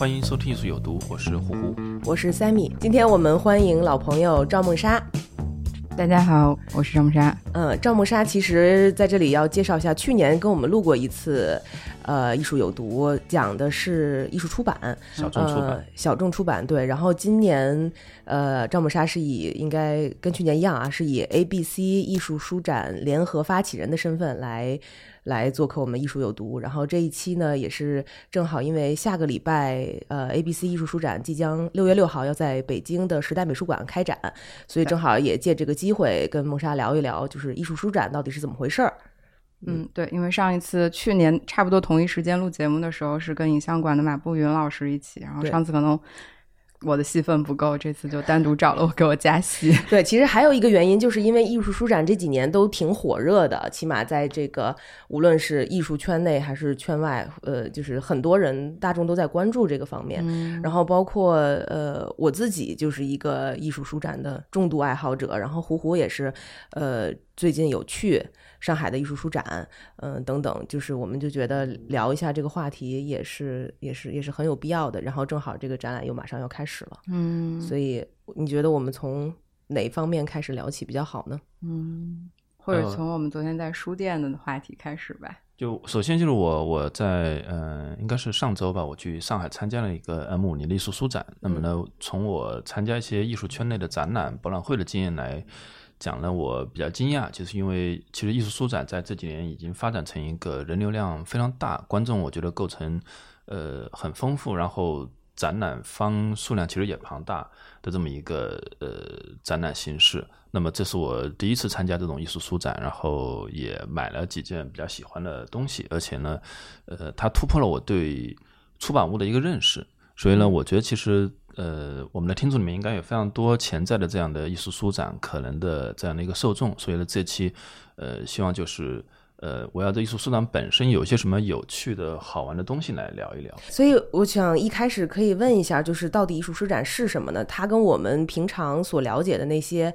欢迎收听《艺术有毒》，我是呼呼。我是 Sammy，今天我们欢迎老朋友赵梦莎。大家好，我是赵梦莎。嗯，赵梦莎其实在这里要介绍一下，去年跟我们录过一次，呃，艺术有毒，讲的是艺术出版，小众出版呃，小众出版对。然后今年，呃，赵梦莎是以应该跟去年一样啊，是以 ABC 艺术书展联合发起人的身份来来做客我们艺术有毒。然后这一期呢，也是正好因为下个礼拜，呃，ABC 艺术书展即将六月六号要在北京的时代美术馆开展，所以正好也借这个机会跟梦莎聊一聊，就是艺术书展到底是怎么回事儿。嗯，对，因为上一次去年差不多同一时间录节目的时候，是跟影像馆的马步云老师一起，然后上次可能我的戏份不够，这次就单独找了我给我加戏。对，其实还有一个原因，就是因为艺术书展这几年都挺火热的，起码在这个无论是艺术圈内还是圈外，呃，就是很多人大众都在关注这个方面。然后包括呃我自己就是一个艺术书展的重度爱好者，然后胡胡也是，呃，最近有去上海的艺术书展，嗯、等等，就是我们就觉得聊一下这个话题也是也是也是很有必要的。然后正好这个展览又马上要开始了。嗯所以你觉得我们从哪方面开始聊起比较好呢？嗯，或者呃从我们昨天在书店的话题开始吧。就首先就是我我在呃，应该是上周吧，我去上海参加了一个 M 五年的艺术书展。那么呢，从我参加一些艺术圈内的展览、博览会的经验来讲了，我比较惊讶，就是因为其实艺术书展在这几年已经发展成一个人流量非常大，观众我觉得构成呃很丰富，然后展览方数量其实也庞大的这么一个呃展览形式。那么这是我第一次参加这种艺术书展，然后也买了几件比较喜欢的东西，而且呢，呃，它突破了我对出版物的一个认识。所以呢，我觉得其实呃，我们的听众里面应该有非常多潜在的这样的艺术书展可能的这样的一个受众。所以呢，这期呃，希望就是呃，围绕着艺术书展本身有一些什么有趣的好玩的东西来聊一聊。所以我想一开始可以问一下，就是到底艺术书展是什么呢？它跟我们平常所了解的那些，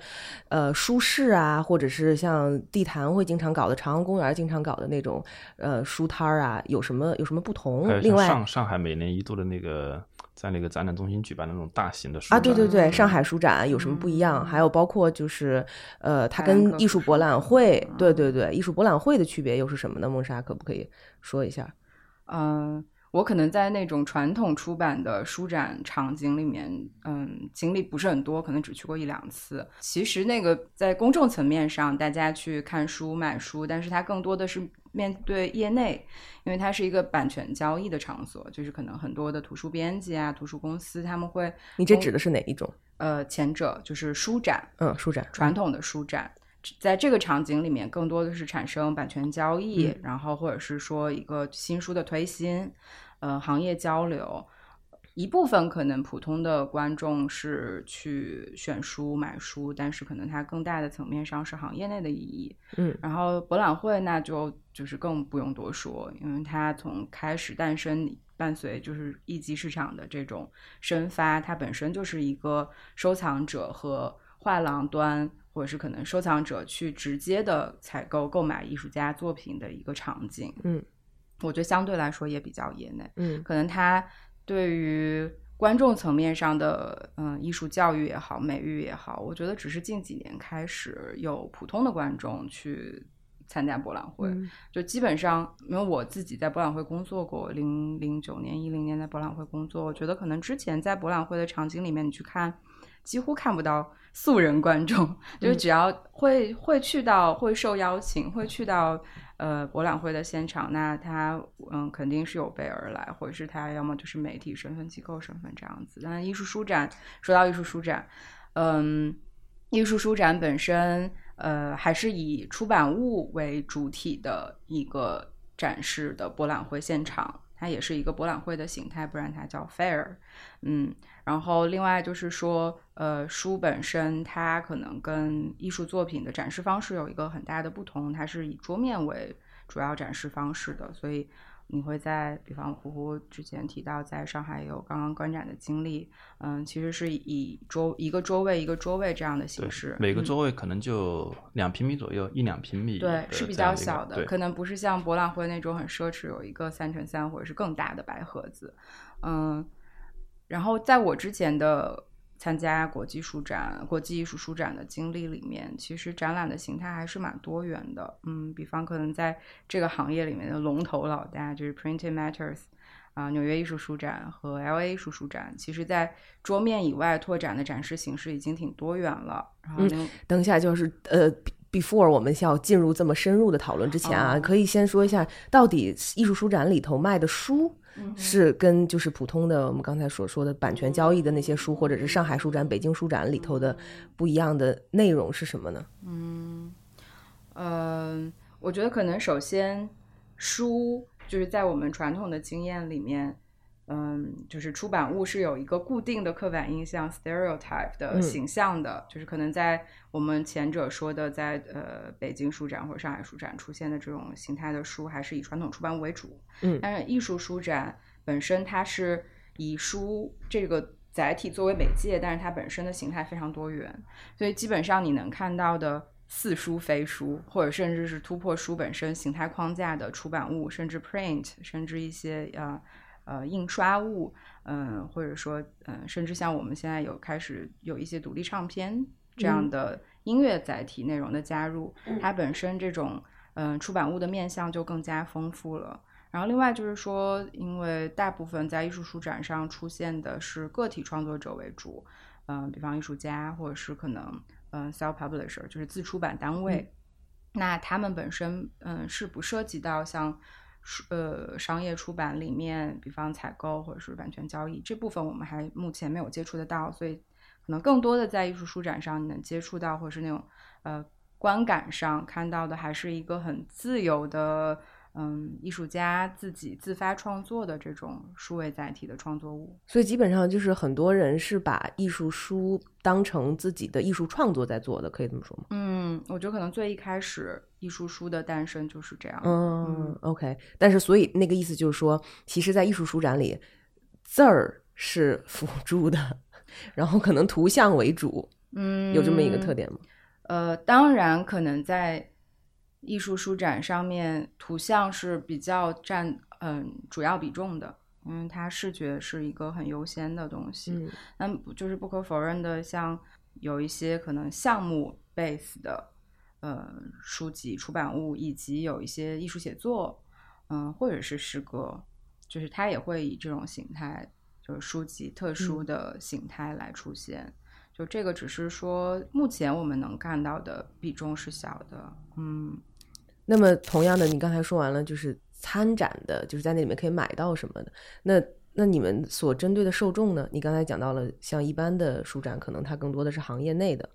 呃，书市啊，或者是像地坛会经常搞的、长安公园经常搞的那种，呃，书摊儿啊，有什么有什么不同？另外上上海每年一度的那个在那个展览中心举办的那种大型的书啊，对对对，上海书展有什么不一样？还有包括就是，呃，它跟艺术博览会，对对对，艺术博览会的区别又是什么呢？梦莎可不可以说一下？嗯、我可能在那种传统出版的书展场景里面，嗯，经历不是很多，可能只去过一两次。其实那个在公众层面上，大家去看书、买书，但是它更多的是面对业内，因为它是一个版权交易的场所，就是可能很多的图书编辑啊、图书公司他们会，你这指的是哪一种？呃，前者就是书展，嗯，书展。传统的书展，在这个场景里面，更多的是产生版权交易，嗯然后或者是说一个新书的推新，呃，行业交流。一部分可能普通的观众是去选书买书，但是可能它更大的层面上是行业内的意义。嗯，然后博览会那就就是更不用多说，因为它从开始诞生，伴随就是一级市场的这种生发，它本身就是一个收藏者和画廊端，或者是可能收藏者去直接的采购购买艺术家作品的一个场景。嗯，我觉得相对来说也比较业内，嗯可能他对于观众层面上的嗯艺术教育也好，美育也好，我觉得只是近几年开始有普通的观众去参加博览会，嗯就基本上因为我自己在博览会工作过，零零九年、一零年在博览会工作，我觉得可能之前在博览会的场景里面，你去看。几乎看不到素人观众，就是只要会会去到会受邀请，会去到呃博览会的现场，那他嗯肯定是有备而来，或者是他要么就是媒体身份、机构身份这样子。但艺术书展，说到艺术书展，嗯，艺术书展本身，呃，还是以出版物为主体的一个展示的博览会现场。它也是一个博览会的形态，不然它叫 fair。嗯，然后另外就是说，呃，书本身它可能跟艺术作品的展示方式有一个很大的不同，它是以桌面为主要展示方式的，所以。你会在，比方胡胡之前提到在上海有刚刚观展的经历，嗯，其实是以桌一个桌位一个桌位这样的形式，每个桌位可能就两平米左右，一两平米，对，是比较小的，可能不是像博览会那种很奢侈，有一个三乘三或者是更大的白盒子，嗯，然后在我之前的。参加国际书展、国际艺术书展的经历里面，其实展览的形态还是蛮多元的。嗯，比方可能在这个行业里面的龙头老大就是 Printing Matters 啊，纽约艺术书展和 LA 艺术书展，其实在桌面以外拓展的展示形式已经挺多元了。嗯，等一下，就是呃，before 我们要进入这么深入的讨论之前啊，可以先说一下，到底艺术书展里头卖的书。是跟就是普通的我们刚才所说的版权交易的那些书，或者是上海书展、北京书展里头的不一样的内容是什么呢？嗯，呃，我觉得可能首先书就是在我们传统的经验里面。嗯，就是出版物是有一个固定的刻板印象 （stereotype） 的形象的，就是可能在我们前者说的，在呃北京书展或者上海书展出现的这种形态的书，还是以传统出版物为主。嗯，但是艺术书展本身它是以书这个载体作为媒介，但是它本身的形态非常多元，所以基本上你能看到的似书非书，或者甚至是突破书本身形态框架的出版物，甚至 print，甚至一些呃。呃，印刷物，嗯，或者说，嗯，甚至像我们现在有开始有一些独立唱片这样的音乐载体内容的加入，它本身这种嗯出版物的面向就更加丰富了。然后另外就是说，因为大部分在艺术书展上出现的是个体创作者为主，嗯，比方艺术家或者是可能嗯 self publisher 就是自出版单位，那他们本身嗯是不涉及到像。呃，商业出版里面，比方采购或者是版权交易这部分，我们还目前没有接触得到，所以可能更多的在艺术书展上你能接触到，或者是那种呃观感上看到的，还是一个很自由的。嗯，艺术家自己自发创作的这种数位载体的创作物，所以基本上就是很多人是把艺术书当成自己的艺术创作在做的，可以这么说吗？嗯，我觉得可能最一开始艺术书的诞生就是这样。嗯，OK。但是所以那个意思就是说，其实，在艺术书展里，字儿是辅 助的，然后可能图像为主。嗯，有这么一个特点吗？呃，当然可能在。艺术书展上面图像是比较占嗯主要比重的，因为它视觉是一个很优先的东西。那就是不可否认的，像有一些可能项目 base 的呃书籍出版物，以及有一些艺术写作，嗯或者是诗歌，就是它也会以这种形态，就是书籍特殊的形态来出现。就这个只是说目前我们能看到的比重是小的，嗯。那么，同样的，你刚才说完了，就是参展的，就是在那里面可以买到什么的。那那你们所针对的受众呢？你刚才讲到了，像一般的书展，可能它更多的是行业内的。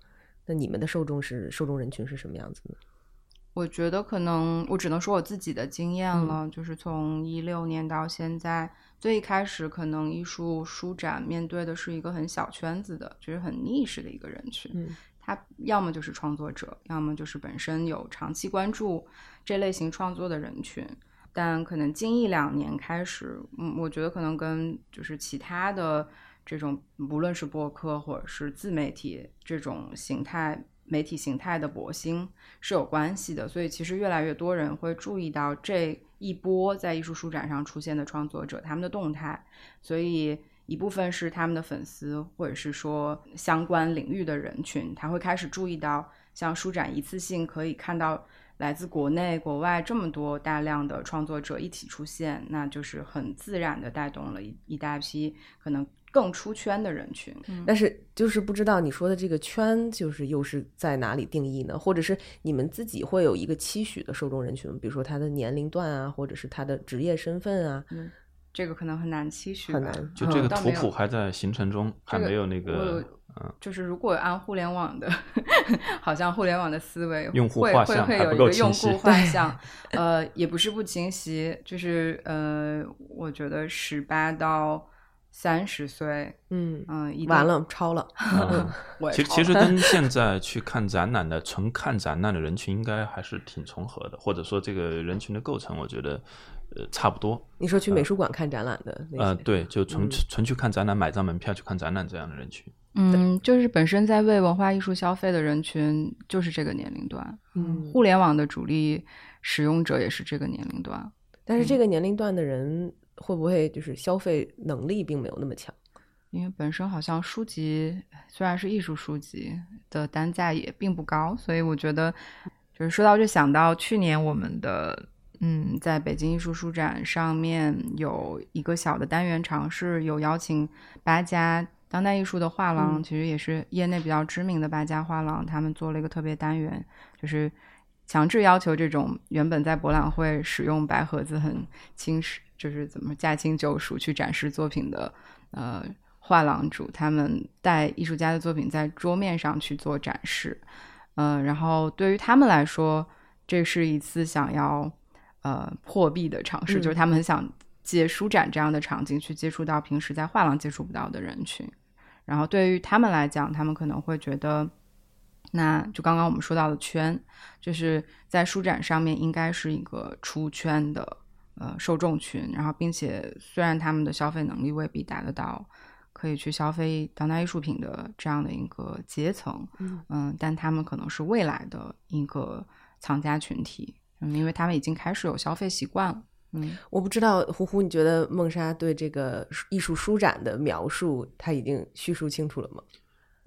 那你们的受众是受众人群是什么样子呢？我觉得可能我只能说我自己的经验了，就是从一六年到现在，最一开始可能艺术书展面对的是一个很小圈子的，就是很逆势的一个人群。他要么就是创作者，要么就是本身有长期关注这类型创作的人群。但可能近一两年开始，嗯，我觉得可能跟就是其他的这种，无论是播客或者是自媒体这种形态、媒体形态的博兴是有关系的。所以其实越来越多人会注意到这一波在艺术书展上出现的创作者他们的动态，所以。一部分是他们的粉丝，或者是说相关领域的人群，他会开始注意到，像书展一次性可以看到来自国内、国外这么多大量的创作者一起出现，那就是很自然的带动了一一大批可能更出圈的人群。但是就是不知道你说的这个圈，就是又是在哪里定义呢？或者是你们自己会有一个期许的受众人群，比如说他的年龄段啊，或者是他的职业身份啊？这个可能很难期许，很难。就这个图谱还在形成中，还没有那我个嗯就是如果按互联网的，好像互联网的思维，用户会会会画像还不有一个用够清晰户 画像，呃，也不是不清晰，就是呃，我觉得十八到三十岁，嗯，嗯，完，了，超了。其实超了其实跟现在去看展览的纯看展览的人群应该还是挺重合的，或者说这个人群的构成，我觉得呃差不多。你说去美术馆看展览的那些，呃，对，就纯嗯纯去看展览，买张门票去看展览这样的人群。嗯，就是本身在为文化艺术消费的人群就是这个年龄段，嗯互联网的主力使用者也是这个年龄段。但是这个年龄段的人会不会就是消费能力并没有那么强？因为本身好像书籍虽然是艺术书籍的单价也并不高，所以我觉得就是说到就想到去年我们的嗯，在北京艺术书展上面有一个小的单元尝试，有邀请八家当代艺术的画廊，嗯。其实也是业内比较知名的八家画廊，他们做了一个特别单元，就是强制要求这种原本在博览会使用白盒子很轻视，就是怎么驾轻就熟去展示作品的呃画廊主，他们带艺术家的作品在桌面上去做展示，呃，然后对于他们来说，这是一次想要呃破壁的尝试，嗯就是他们很想借书展这样的场景去接触到平时在画廊接触不到的人群。然后对于他们来讲，他们可能会觉得，那就刚刚我们说到的圈，就是在书展上面应该是一个出圈的呃受众群，然后并且虽然他们的消费能力未必达得到可以去消费当代艺术品的这样的一个阶层，嗯但他们可能是未来的一个藏家群体，嗯，因为他们已经开始有消费习惯了，嗯。我不知道呼呼，你觉得梦莎对这个艺术舒展的描述，他已经叙述清楚了吗？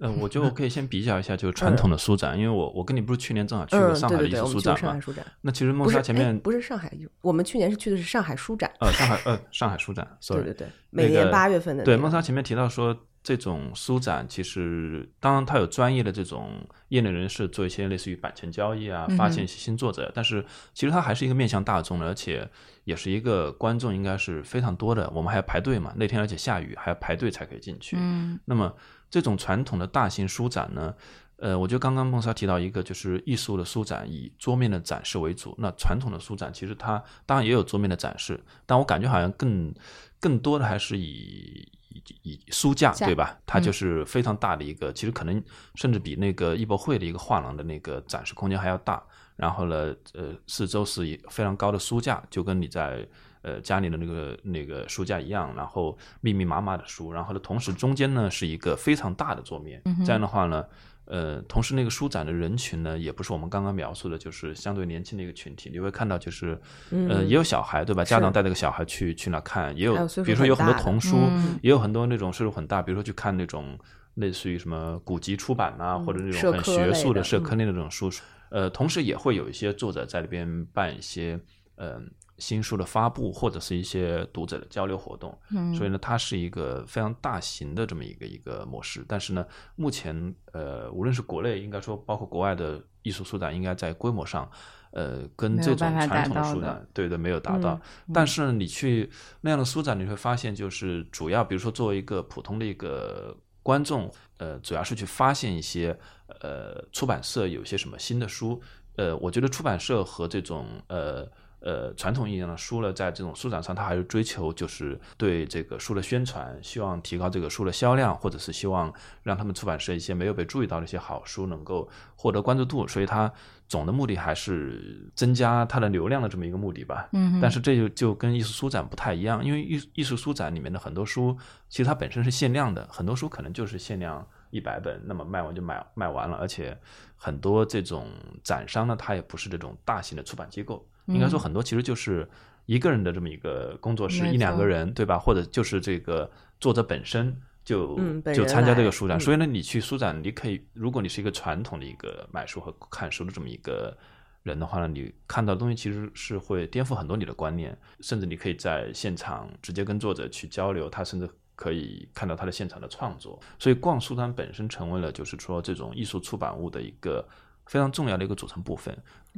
呃，我就可以先比较一下，就是传统的书展，因为我我跟你不是去年正好去过嗯，上海的艺对对对，我们去术书展嘛。过上海书展，那其实梦莎前面不是上海，我们去年是去的是上海书展，呃上海呃上海书展，sorry，对对对，每年八月份的对，那个孟莎前面提到说，这种书展其实当然它有专业的这种业内人士做一些类似于版权交易啊，发现一些新作者，但是其实它还是一个面向大众的，而且也是一个观众应该是非常多的。我们还要排队嘛，那天而且下雨，还要排队才可以进去。嗯那么这种传统的大型书展呢，呃，我觉得刚刚孟莎提到一个，就是艺术的书展以桌面的展示为主。那传统的书展其实它当然也有桌面的展示，但我感觉好像更更多的还是以以以书架架对吧？它嗯就是非常大的一个，其实可能甚至比那个艺博会的一个画廊的那个展示空间还要大。然后呢，呃，四周是以非常高的书架，就跟你在呃家里的那个那个书架一样，然后密密麻麻的书，然后呢，同时中间呢是一个非常大的桌面，这样的话呢，呃，同时那个书展的人群呢，也不是我们刚刚描述的，就是相对年轻的一个群体，你会看到就是，呃，嗯也有小孩对吧？家长带着个小孩去去那看，也有有比如说有很多童书，嗯也有很多那种岁数很大，比如说去看那种类似于什么古籍出版呐、或者那种很学术的社科类的那种书，呃，同时也会有一些作者在里边办一些呃新书的发布，或者是一些读者的交流活动。嗯所以呢，它是一个非常大型的这么一个一个模式。但是呢，目前呃，无论是国内，应该说包括国外的艺术书展，应该在规模上。呃，跟这种传统的书展，对的，没有达到。嗯但是，你去那样的书展，你会发现，就是主要，比如说作为一个普通的一个观众，呃，主要是去发现一些呃出版社有一些什么新的书。呃，我觉得出版社和这种呃呃传统意义上的书呢，在这种书展上，它还是追求就是对这个书的宣传，希望提高这个书的销量，或者是希望让他们出版社一些没有被注意到的一些好书能够获得关注度，所以它总的目的还是增加它的流量的这么一个目的吧。嗯但是这就就跟艺术书展不太一样，因为艺艺术书展里面的很多书，其实它本身是限量的，很多书可能就是限量一百本，那么卖完就卖卖完了，而且很多这种展商呢，它也不是这种大型的出版机构，应该说很多其实就是一个人的这么一个工作室，一两个人，对吧？或者就是这个作者本身。就就参加这个书展，嗯所以呢，你去书展，你可以，如果你是一个传统的一个买书和看书的这么一个人的话呢，你看到的东西其实是会颠覆很多你的观念，甚至你可以在现场直接跟作者去交流，他甚至可以看到他的现场的创作。所以逛书展本身成为了就是说这种艺术出版物的一个非常重要的一个组成部分。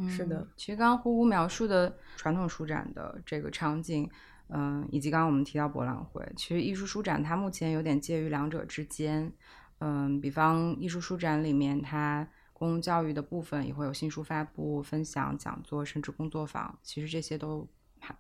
是的嗯其实刚刚呼呼描述的传统书展的这个场景，嗯，以及刚刚我们提到博览会，其实艺术书展它目前有点介于两者之间。嗯，比方艺术书展里面，它公共教育的部分也会有新书发布、分享、讲座，甚至工作坊，其实这些都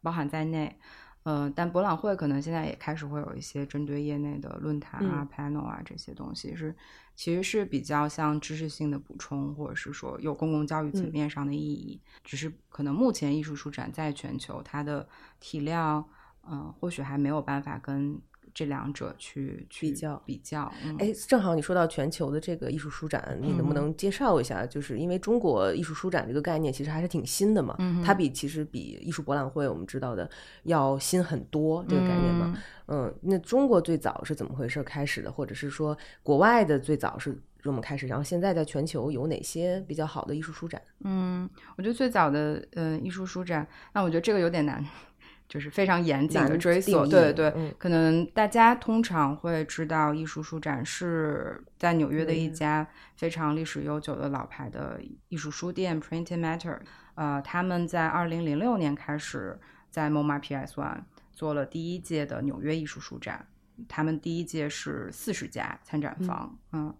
包含在内。呃，但博览会可能现在也开始会有一些针对业内的论坛啊、panel 啊这些东西，是其实是比较像知识性的补充，或者是说有公共教育层面上的意义。只是可能目前艺术书展在全球它的体量，嗯，或许还没有办法跟。这两者去比较比较，哎，正好你说到全球的这个艺术书展，你能不能介绍一下？就是因为中国艺术书展这个概念其实还是挺新的嘛，它比其实比艺术博览会我们知道的要新很多，这个概念嘛。嗯，那中国最早是怎么回事开始的？或者是说国外的最早是怎么开始？然后现在在全球有哪些比较好的艺术书展？嗯，我觉得最早的嗯艺术书展，那我觉得这个有点难。就是非常严谨的追溯，对对对，可能大家通常会知道艺术书展是在纽约的一家非常历史悠久的老牌的艺术书店 Printed Matter，呃，他们在二零零六年开始在 MoMA PS One 做了第一届的纽约艺术书展，他们第一届是四十家参展方，嗯，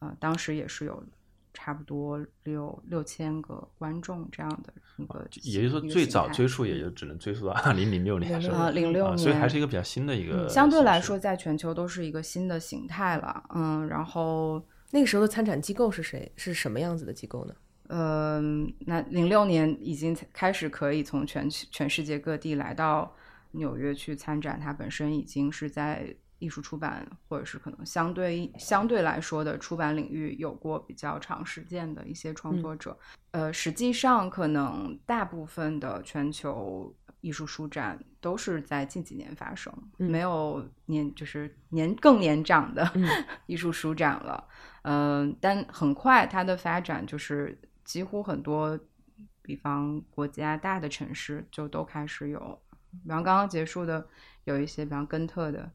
呃，当时也是有。差不多六六千个观众这样的一个，也就是说最早追溯也就只能追溯到二零零六年，啊，零六年，所以还是一个比较新的一个，相对来说在全球都是一个新的形态了，嗯，然后那个时候的参展机构是谁？是什么样子的机构呢？嗯，那零六年已经开始可以从全全世界各地来到纽约去参展，它本身已经是在。艺术出版，或者是可能相对相对来说的出版领域有过比较长时间的一些创作者，呃，实际上可能大部分的全球艺术书展都是在近几年发生，没有年就是年更年长的 艺术书展了。嗯，但很快它的发展就是几乎很多，比方国家大的城市就都开始有，比方刚刚结束的有一些，比方根特的。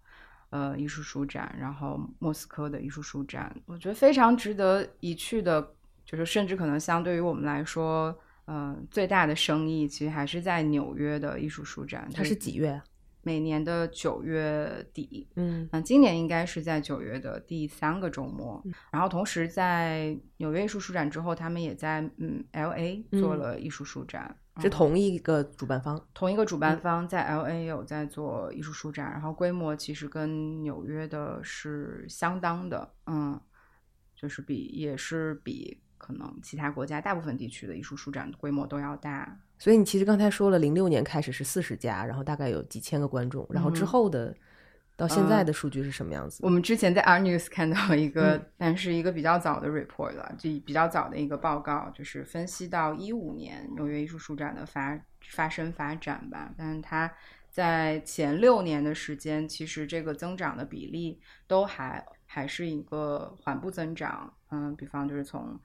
呃，艺术书展，然后莫斯科的艺术书展，我觉得非常值得一去的，就是甚至可能相对于我们来说，嗯，最大的生意其实还是在纽约的艺术书展。它是几月？每年的九月底。嗯，那今年应该是在九月的第三个周末。然后同时在纽约艺术书展之后，他们也在嗯 L A 做了艺术书展。是同一个主办方，同一个主办方在 L A 有在做艺术书展，然后规模其实跟纽约的是相当的，嗯，就是比也是比可能其他国家大部分地区的艺术书展规模都要大。所以你其实刚才说了，零六年开始是四十家，然后大概有几千个观众，然后之后的。到现在的数据是什么样子？我们之前在 R News 看到一个，但是一个比较早的 report 了，就比较早的一个报告，就是分析到一五年纽约艺术书展的发发生发展吧。但是它在前六年的时间，其实这个增长的比例都还还是一个缓步增长。嗯，比方就是从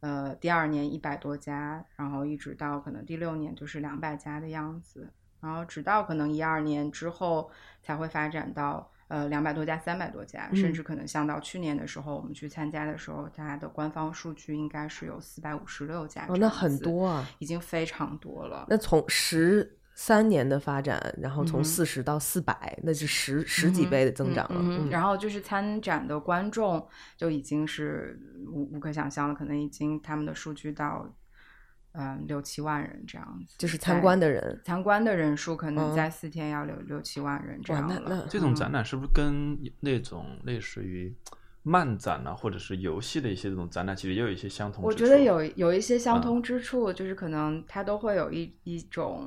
呃第二年一百多家，然后一直到可能第六年就是两百家的样子。然后直到可能一二年之后才会发展到呃两百多家、三百多家，甚至可能像到去年的时候我们去参加的时候，它的官方数据应该是有四百五十六家。哦，那很多啊，已经非常多了。那从十三年的发展，然后从四十到四百，那是十十几倍的增长了。嗯然后就是参展的观众就已经是无无可想象了，可能已经他们的数据到。嗯，六七万人这样子，就是参观的人，参观的人数可能在四天要六六七万人这样了。这种展览是不是跟那种类似于漫展啊，或者是游戏的一些这种展览，其实也有一些相同？我觉得有有一些相通之处，就是可能它都会有一一种。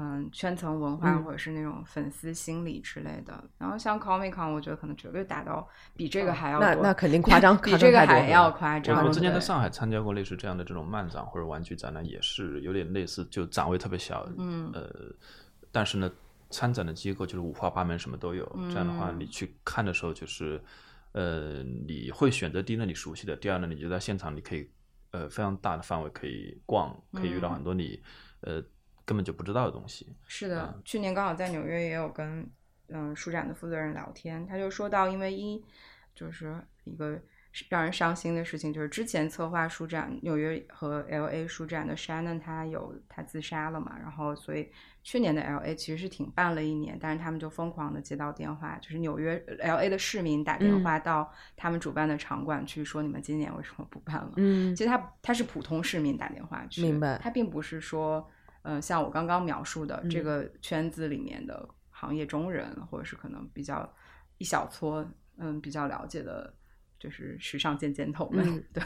嗯，圈层文化或者是那种粉丝心理之类的。然后像 Comic Con，我觉得可能绝对达到比这个还要那那肯定夸张，比这个还要夸张。我之前在上海参加过类似这样的这种漫展或者玩具展览，也是有点类似，就展位特别小，嗯，呃，但是呢，参展的机构就是五花八门，什么都有。这样的话，你去看的时候，就是呃，你会选择第一呢你熟悉的，第二呢，你就在现场你可以呃非常大的范围可以逛，可以遇到很多你呃。根本就不知道的东西。是的，去年刚好在纽约也有跟嗯书展的负责人聊天，他就说到，因为一就是一个让人伤心的事情就是，之前策划书展纽约和 L A 书展的 Shannon 他有他自杀了嘛，然后所以去年的 L A 其实是停办了一年，但是他们就疯狂的接到电话，就是纽约 L A 的市民打电话到他们主办的场馆去说，你们今年为什么不办了？嗯其实他他是普通市民打电话去，明白他并不是说，呃，像我刚刚描述的、这个圈子里面的行业中人，或者是可能比较一小撮，嗯，比较了解的，就是时尚尖尖头们，嗯 对，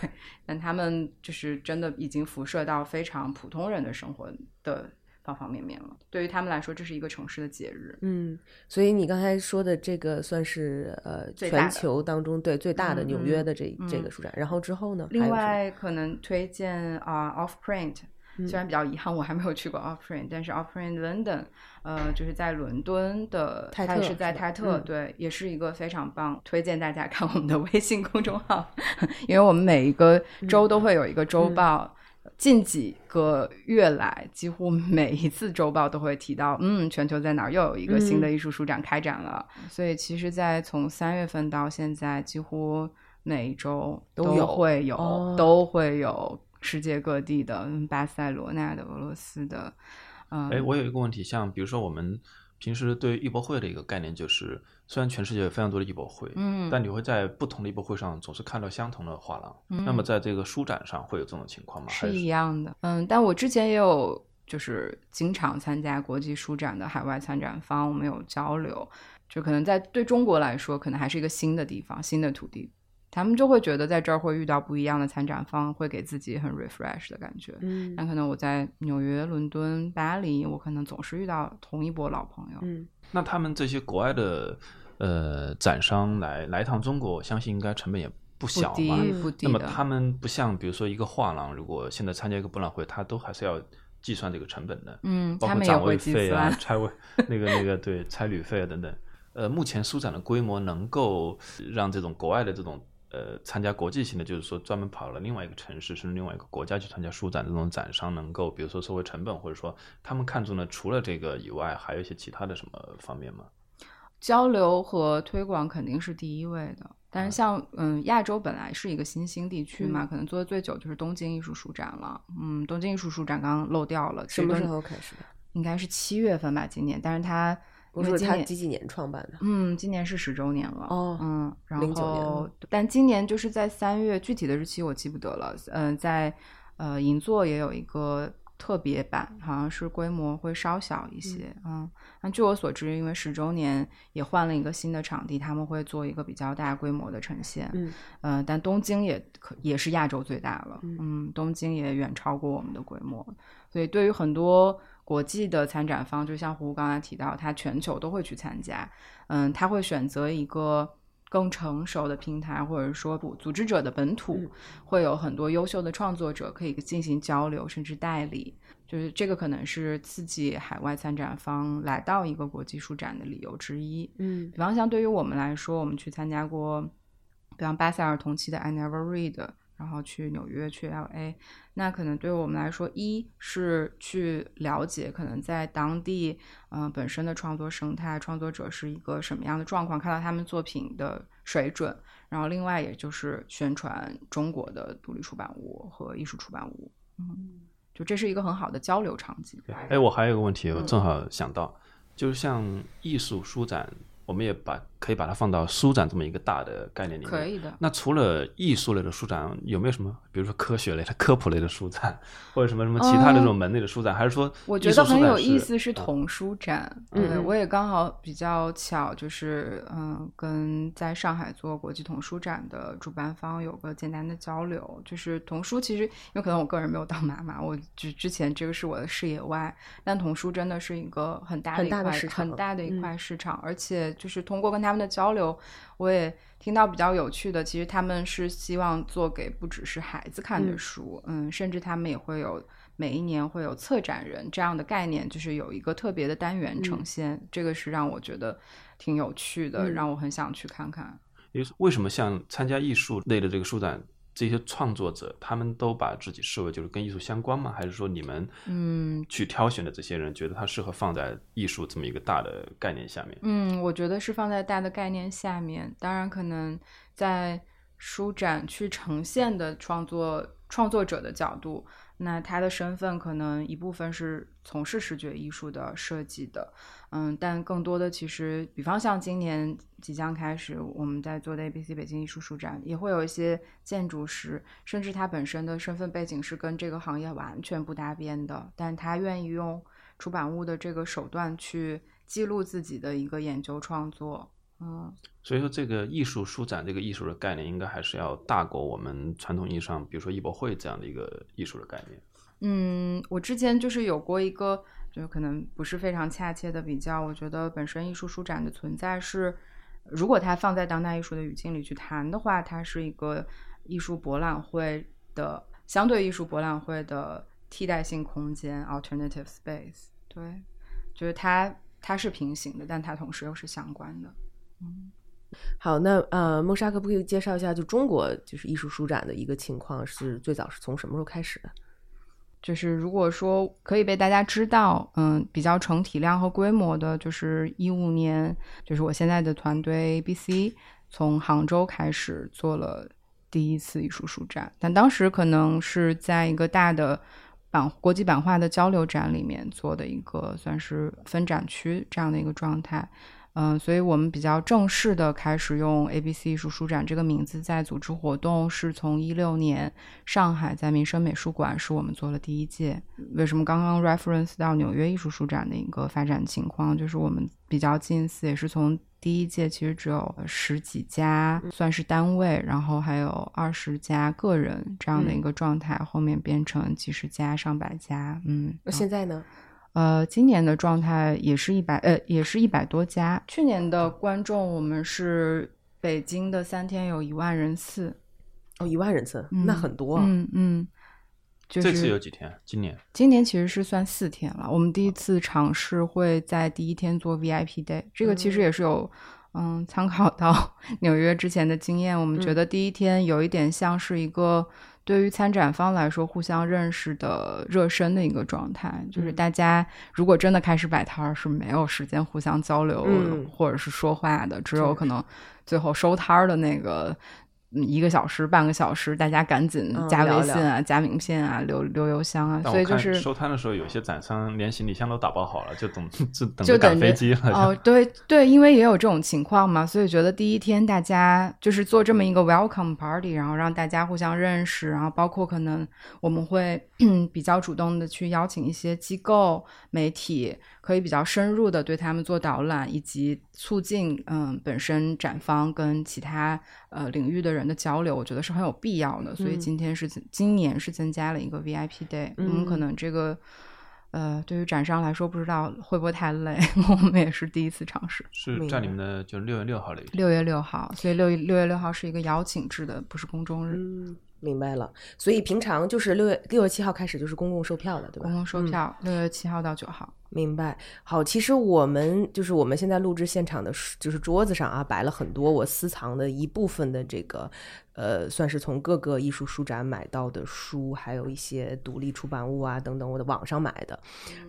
但他们就是真的已经辐射到非常普通人的生活的方方面面了。对于他们来说，这是一个城市的节日。嗯，所以你刚才说的这个算是呃全球当中对最大的嗯纽约的这、嗯这个书展，然后之后呢？另外，可能推荐啊、Off Print，虽然比较遗憾，我还没有去过 Off Print，但是 Off Print London，呃，就是在伦敦的，泰它也是在特泰特，嗯对，也是一个非常棒，推荐大家看我们的微信公众号，因为我们每一个周都会有一个周报。近几个月来，几乎每一次周报都会提到，嗯，全球在哪儿又有一个新的艺术书展开展了。所以，其实，在从三月份到现在，几乎每一周都有会有，哦都会有世界各地的，嗯巴塞罗那的、俄罗斯的，嗯，哎，我有一个问题，像比如说我们平时对艺博会的一个概念就是，虽然全世界有非常多的艺博会，嗯但你会在不同的艺博会上总是看到相同的画廊。那么在这个书展上会有这种情况吗？是一样的，嗯，但我之前也有就是经常参加国际书展的海外参展方，我们有交流，就可能在对中国来说，可能还是一个新的地方、新的土地，他们就会觉得在这儿会遇到不一样的参展方，会给自己很 refresh 的感觉。嗯那可能我在纽约、伦敦、巴黎，我可能总是遇到同一波老朋友。嗯那他们这些国外的呃展商来来一趟中国，我相信应该成本也不不小低嘛。不低的，那么他们不像比如说一个画廊，如果现在参加一个博览会，他都还是要计算这个成本的。嗯，包他们也括展位会计费啊、算。差位那个那个对差旅费啊等等。呃，目前书展的规模能够让这种国外的这种呃参加国际性的，就是说专门跑了另外一个城市甚至另外一个国家去参加书展的这种展商，能够比如说收回成本，或者说他们看中的除了这个以外，还有一些其他的什么方面吗？交流和推广肯定是第一位的。但是像嗯，亚洲本来是一个新兴地区嘛，可能做的最久就是东京艺术书展了。嗯，东京艺术书展刚刚漏掉了，什么时候开始的？应该是七月份吧，今年。但是它不是因为今年他几几年创办的？嗯，今年是十周年了。哦嗯，然09年后但今年就是在三月，具体的日期我记不得了。嗯、在呃银座也有一个特别版，好像是规模会稍小一些。嗯，那据我所知，因为十周年也换了一个新的场地，他们会做一个比较大规模的呈现。嗯，呃，但东京也可也是亚洲最大了。嗯，东京也远超过我们的规模，所以对于很多国际的参展方，就像胡胡刚才提到，他全球都会去参加。嗯，他会选择一个更成熟的平台，或者说组组织者的本土，嗯会有很多优秀的创作者可以进行交流，甚至代理。就是这个可能是刺激海外参展方来到一个国际书展的理由之一。嗯比方像对于我们来说，我们去参加过，比方巴塞尔同期的 I Never Read，然后去纽约、去 L A，那可能对我们来说，一是去了解可能在当地，嗯、本身的创作生态、创作者是一个什么样的状况，看到他们作品的水准，然后另外也就是宣传中国的独立出版物和艺术出版物，嗯，就这是一个很好的交流场景。哎，我还有一个问题，我嗯。正好想到，就是像艺术书展，我们也把可以把它放到书展这么一个大的概念里面。可以的那除了艺术类的书展，有没有什么，比如说科学类的、科普类的书展，或者什么什么其他的这种门类的书展？还是说，嗯我觉得很有意思，是啊童书展。嗯对，我也刚好比较巧，就是嗯，跟在上海做国际童书展的主办方有个简单的交流。就是童书其实，因为可能我个人没有当妈妈，我之之前这个是我的视野外，但童书真的是一个很大的很一块大的很大的一嗯块市场，而且就是通过跟他们的交流，我也听到比较有趣的，其实他们是希望做给不只是孩子看的嗯。书，嗯甚至他们也会有每一年会有策展人这样的概念，就是有一个特别的单元呈现，这个是让我觉得挺有趣的，嗯。让我很想去看看。也就是为什么像参加艺术类的这个书展，这些创作者他们都把自己视为就是跟艺术相关吗？还是说你们嗯去挑选的这些人觉得他适合放在艺术这么一个大的概念下面？嗯，我觉得是放在大的概念下面，当然可能在书展去呈现的创作创作者的角度，那他的身份可能一部分是从事视觉艺术的设计的，嗯，但更多的其实，比方像今年即将开始我们在做的 ABC 北京艺术书展，也会有一些建筑师，甚至他本身的身份背景是跟这个行业完全不搭边的，但他愿意用出版物的这个手段去记录自己的一个研究创作，嗯。所以说，这个艺术书展这个艺术的概念，应该还是要大过我们传统意义上，比如说艺博会这样的一个艺术的概念。嗯，我之前就是有过一个，就可能不是非常恰切的比较。我觉得本身艺术书展的存在是，如果它放在当代艺术的语境里去谈的话，它是一个艺术博览会的相对艺术博览会的替代性空间 （alternative space）。对，就是它它是平行的，但它同时又是相关的。好，那呃，梦莎可不可以介绍一下，就中国就是艺术书展的一个情况，是最早是从什么时候开始的？就是如果说可以被大家知道，嗯，比较成体量和规模的，就是一五年，就是我现在的团队 ABC 从杭州开始做了第一次艺术书展，但当时可能是在一个大的版国际版画的交流展里面做的一个算是分展区这样的一个状态。嗯，所以我们比较正式的开始用 ABC 艺术书展这个名字在组织活动，是从一六年上海在民生美术馆是我们做了第一届。为什么刚刚 reference 到纽约艺术书展的一个发展情况，就是我们比较近似，也是从第一届其实只有十几家算是单位，然后还有二十家个人这样的一个状态，后面变成几十家、上百家。嗯，那现在呢？呃，今年的状态也是一百，呃，也是一百多家。去年的观众，我们是北京的三天有一万人次，哦，一万人次，那很多。嗯嗯，就是这次有几天？今年？今年其实是算四天了。我们第一次尝试会在第一天做 VIP day，这个其实也是有，嗯，参考到 纽约之前的经验。我们觉得第一天有一点像是一个。对于参展方来说，互相认识的热身的一个状态，就是大家如果真的开始摆摊儿，是没有时间互相交流或者是说话的，只有可能最后收摊儿的那个。一个小时、半个小时，大家赶紧加微信啊、加名片啊、留留邮箱啊。所以就是收摊的时候，有些展商连行李箱都打包好了，就等 就等着赶飞机了。哦，对对，因为也有这种情况嘛，所以觉得第一天大家就是做这么一个 welcome party，然后让大家互相认识，然后包括可能我们会 比较主动的去邀请一些机构、媒体。可以比较深入的对他们做导览，以及促进嗯本身展方跟其他呃领域的人的交流，我觉得是很有必要的。所以今天是今年是增加了一个 VIP day，我们可能这个呃对于展商来说不知道会不会太累，我们也是第一次尝试。是在你们的就六月六号里。六月六号，所以六六月六号是一个邀请制的，不是公众日。明白了，所以平常就是六月六月七号开始就是公共售票的，对吧？公共售票，六月七号到九号。明白。好，其实我们就是我们现在录制现场的，就是桌子上啊摆了很多我私藏的一部分的这个，呃，算是从各个艺术书展买到的书，还有一些独立出版物啊等等，我的网上买的。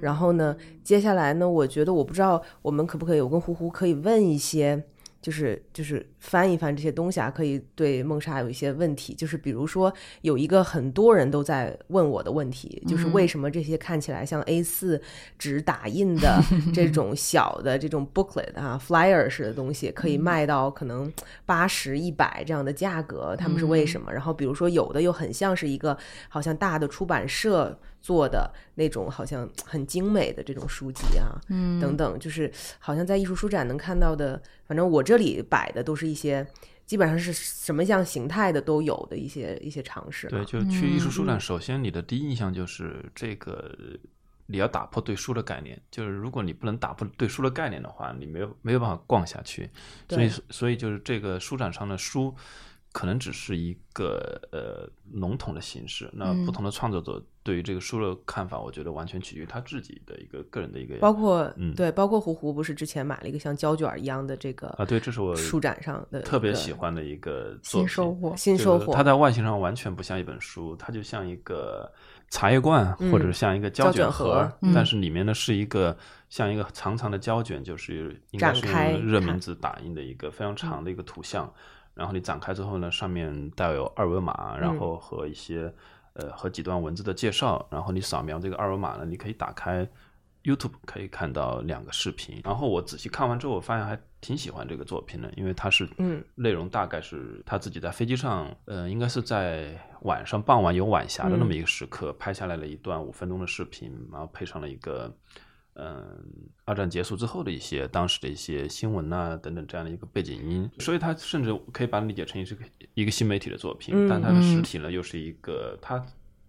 然后呢，接下来呢，我觉得我不知道我们可不可以，我跟胡胡可以问一些。就是就是翻一翻这些东西啊，可以对梦莎有一些问题。就是比如说，有一个很多人都在问我的问题，就是为什么这些看起来像 A 四纸打印的 这种小的这种 booklet 啊，flyer 式的东西，可以卖到可能八十一百这样的价格？他们是为什么？然后比如说，有的又很像是一个好像大的出版社。做的那种好像很精美的这种书籍啊，嗯，等等，就是好像在艺术书展能看到的，反正我这里摆的都是一些，基本上是什么样形态的都有的一些一些尝试。对，就去艺术书展，首先你的第一印象就是这个，你要打破对书的概念，就是如果你不能打破对书的概念的话，你没有没有办法逛下去。所以所以就是这个书展上的书。可能只是一个呃笼统的形式，那不同的创作者对于这个书的看法，我觉得完全取决于他自己的一个个人的一个。包括嗯，对，包括胡胡不是之前买了一个像胶卷一样的这个啊，对，这是我书展上的特别喜欢的一个新收获，新收获。它在外形上完全不像一本书，它就像一个茶叶罐，或者像一个胶卷盒，但是里面呢是一个像一个长长的胶卷，就是应该是用热敏纸打印的一个非常长的一个图像。然后你展开之后呢，上面带有二维码，然后和一些呃和几段文字的介绍，然后你扫描这个二维码呢，你可以打开 YouTube 可以看到两个视频。然后我仔细看完之后，我发现还挺喜欢这个作品的，因为它是嗯。内容大概是他自己在飞机上，呃，应该是在晚上傍晚有晚霞的那么一个时刻，拍下来了一段五分钟的视频，然后配上了一个，嗯、二战结束之后的一些当时的一些新闻呐、等等这样的一个背景音，所以它甚至可以把它理解成是个一个新媒体的作品，嗯但它的实体呢又是一个它。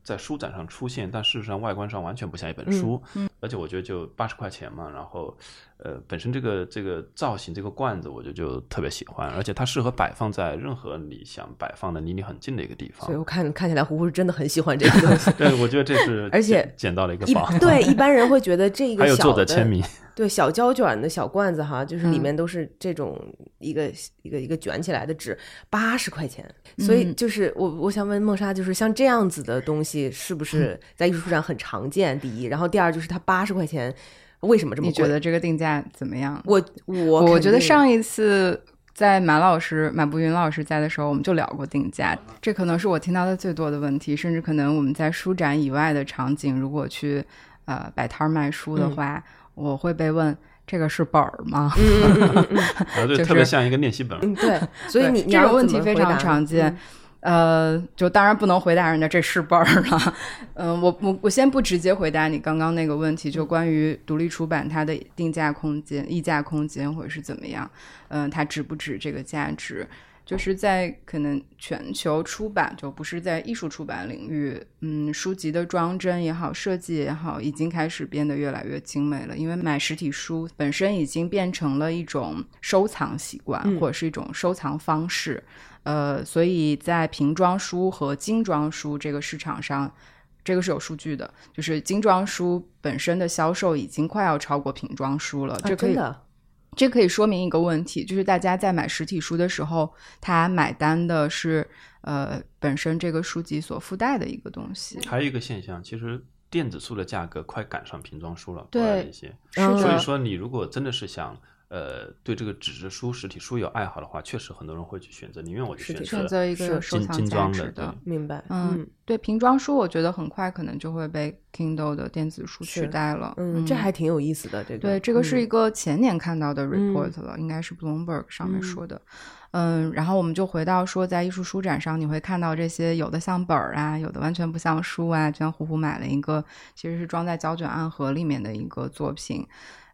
在书展上出现，但事实上外观上完全不像一本书，而且我觉得就八十块钱嘛，然后，呃，本身这个这个造型这个罐子，我觉得就特别喜欢，而且它适合摆放在任何你想摆放的离你很近的一个地方所以。我看看起来胡胡是真的很喜欢这个东西。对，我觉得这是而且捡捡到了一个宝，对一般人会觉得这个 还有作者签名，对小胶卷的小罐子哈，就是里嗯面都是这种一个、一个一个卷起来的纸，八十块钱。所以嗯就是我我想问梦莎，就是像这样子的东西，是不是在艺术书上很常见？第一，然后第二就是它八十块钱，为什么这么贵？你觉得这个定价怎么样？我我我觉得上一次在马老师、马步云老师在的时候，我们就聊过定价，这可能是我听到的最多的问题，甚至可能我们在书展以外的场景，如果去呃摆摊儿卖书的话，我会被问这个是本儿吗？然后就就是特别像一个练习本。嗯对，所以你你这个问题非常常见。嗯呃，就当然不能回答人家这是本儿了。嗯、我我我先不直接回答你刚刚那个问题，就关于独立出版它的定价空间、溢价空间或者是怎么样，嗯、它值不值这个价值？就是在可能全球出版，就不是在艺术出版领域，嗯，书籍的装帧也好，设计也好，已经开始变得越来越精美了。因为买实体书本身已经变成了一种收藏习惯，嗯或者是一种收藏方式。呃，所以在瓶装书和精装书这个市场上，这个是有数据的，就是精装书本身的销售已经快要超过瓶装书了。啊这可以、真的这可以说明一个问题，就是大家在买实体书的时候，他买单的是呃本身这个书籍所附带的一个东西。还有一个现象，其实电子书的价格快赶上瓶装书了，对国外的一些。所以说，你如果真的是想呃对这个纸质书、实体书有爱好的话，确实很多人会去选择，宁愿我去选选择一个收藏精精装价值的，对。明白，嗯，对，瓶装书我觉得很快可能就会被 Kindle 的电子书取代了。嗯，这还挺有意思的，这个对，这个是一嗯个前年看到的 report 了，应该是 Bloomberg 上面说的。嗯然后我们就回到说，在艺术书展上，你会看到这些有的像本儿啊，有的完全不像书啊。就像虎虎买了一个，其实是装在胶卷暗盒里面的一个作品。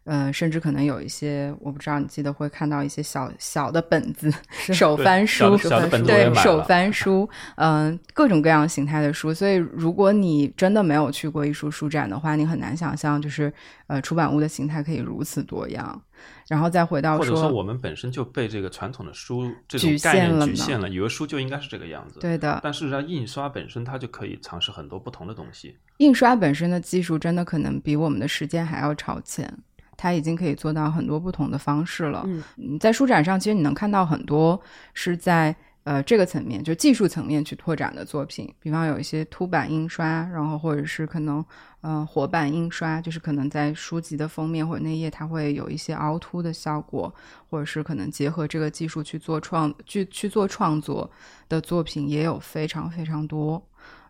呃，甚至可能有一些，我不知道你记得会看到一些小小的本子、手翻书对手翻书，嗯、各种各样形态的书。所以，如果你真的没有去过艺术书展的话，你很难想象，就是呃，出版物的形态可以如此多样。然后再回到或者说，我们本身就被这个传统的书这种局概念限了局限了，以为书就应该是这个样子。对的，但事实上，印刷本身它就可以尝试很多不同的东西。印刷本身的技术真的可能比我们的时间还要超前，它已经可以做到很多不同的方式了。嗯嗯，在书展上，其实你能看到很多是在呃这个层面，就技术层面去拓展的作品，比方有一些凸版印刷，然后或者是可能呃活版印刷，就是可能在书籍的封面或者内页，它会有一些凹凸的效果，或者是可能结合这个技术去做创去去做创作的作品，也有非常非常多。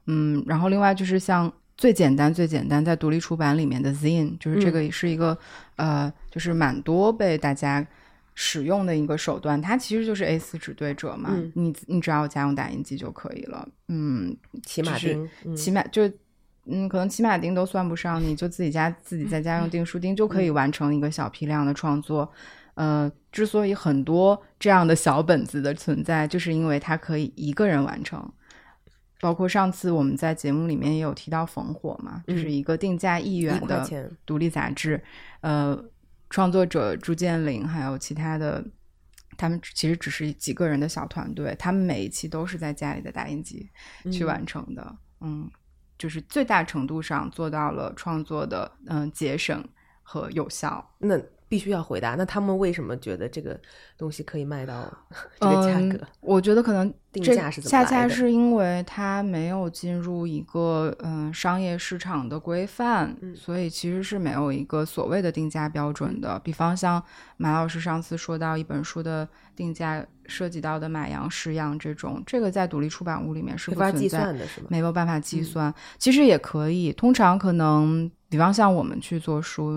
嗯，然后另外就是像最简单最简单，在独立出版里面的 Zine，就是这个也是一个、呃，就是蛮多被大家使用的一个手段。它其实就是 A 四纸对折嘛，嗯你你只要有家用打印机就可以了。嗯，起马就是起码就。嗯，可能骑马钉都算不上，你就自己家自己在家用订书钉就可以完成一个小批量的创作。呃，之所以很多这样的小本子的存在，就是因为它可以一个人完成。包括上次我们在节目里面也有提到烽火嘛，就是一个定价一元的独立杂志，呃，创作者朱建林还有其他的，他们其实只是几个人的小团队，他们每一期都是在家里的打印机去完成的，嗯就是最大程度上做到了创作的嗯、节省和有效。那必须要回答。那他们为什么觉得这个东西可以卖到 这个价格？嗯、我觉得可能定这价是怎么恰恰是因为它没有进入一个嗯、商业市场的规范，嗯所以其实是没有一个所谓的定价标准的。比方像马老师上次说到一本书的定价涉及到的买样、试样这种，这个在独立出版物里面是没法计不存在算的是吗？没有办法计嗯算。其实也可以，通常可能，比方像我们去做书，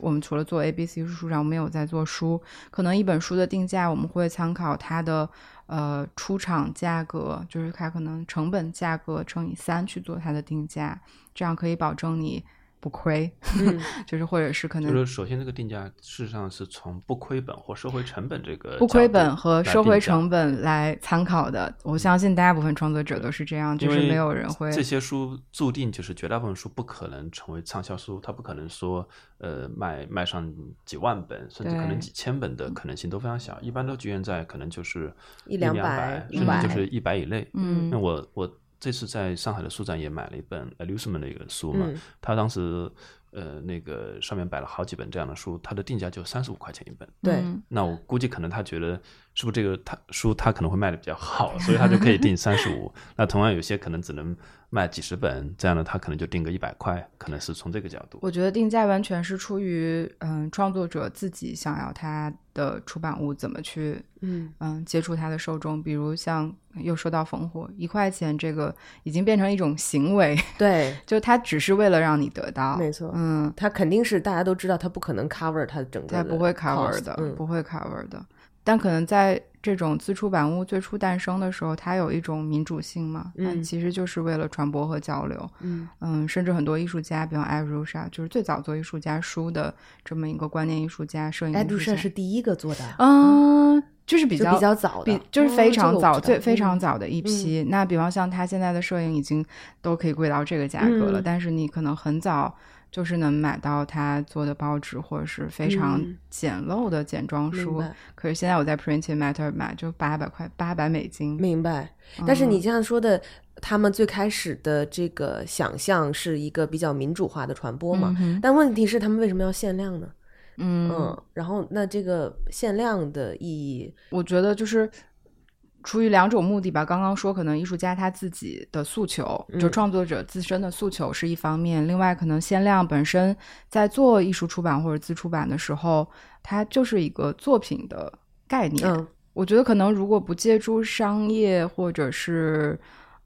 我们除了做 A、B、C 书上，我们有在做书，可能一本书的定价，我们会参考它的呃出厂价格，就是它可能成本价格乘以三去做它的定价，这样可以保证你不亏，嗯就是或者是可能就是首先这个定价事实上是从不亏本或收回成本这个不亏本和收回成本来参考的。我相信大部分创作者都是这样，就是没有人会这些书注定就是绝大部分书不可能成为畅销书，它不可能说呃卖卖上几万本，甚至可能几千本的可能性都非常小，一般都局限在可能就是一两百甚至就是一百以内。嗯那我我这次在上海的书展也买了一本 Alusman 的一个书嘛，嗯。他当时呃那个上面摆了好几本这样的书，它的定价就三十五块钱一本。对嗯那我估计可能他觉得是不是这个他书他可能会卖的比较好，所以他就可以定三十五。那同样有些可能只能卖几十本，这样的他可能就定个一百块，可能是从这个角度。我觉得定价完全是出于嗯创作者自己想要他的出版物怎么去嗯嗯接触他的受众，比如像又说到烽火一块钱这个已经变成一种行为，对，就它只是为了让你得到，没错嗯，它肯定是大家都知道，他不可能 cover 它整个的它不会 cover 的，嗯不会 cover 的。但可能在这种自出版物最初诞生的时候，它有一种民主性嘛，它嗯其实就是为了传播和交流。嗯嗯，甚至很多艺术家，比方艾如莎，就是最早做艺术家书的这么一个观念艺术家、摄影艺术家。莎是第一个做的，嗯，就是比较比较早的比，就是非哦常早、最非。常早的一批。那比方像他现在的摄影已经都可以贵到这个价格了，嗯但是你可能很早就是能买到他做的报纸或者是非常嗯简陋的简装书。白可是现在我在 Printing Matter 买就八百块，八百美金。明白。但是你嗯这样说的，他们最开始的这个想象是一个比较民主化的传播嘛？嗯但问题是，他们为什么要限量呢？嗯嗯，然后那这个限量的意义，我觉得就是出于两种目的吧。刚刚说，可能艺术家他自己的诉求，就嗯创作者自身的诉求是一方面，另外可能限量本身在做艺术出版或者自出版的时候，它就是一个作品的概念。嗯我觉得可能如果不借助商业或者是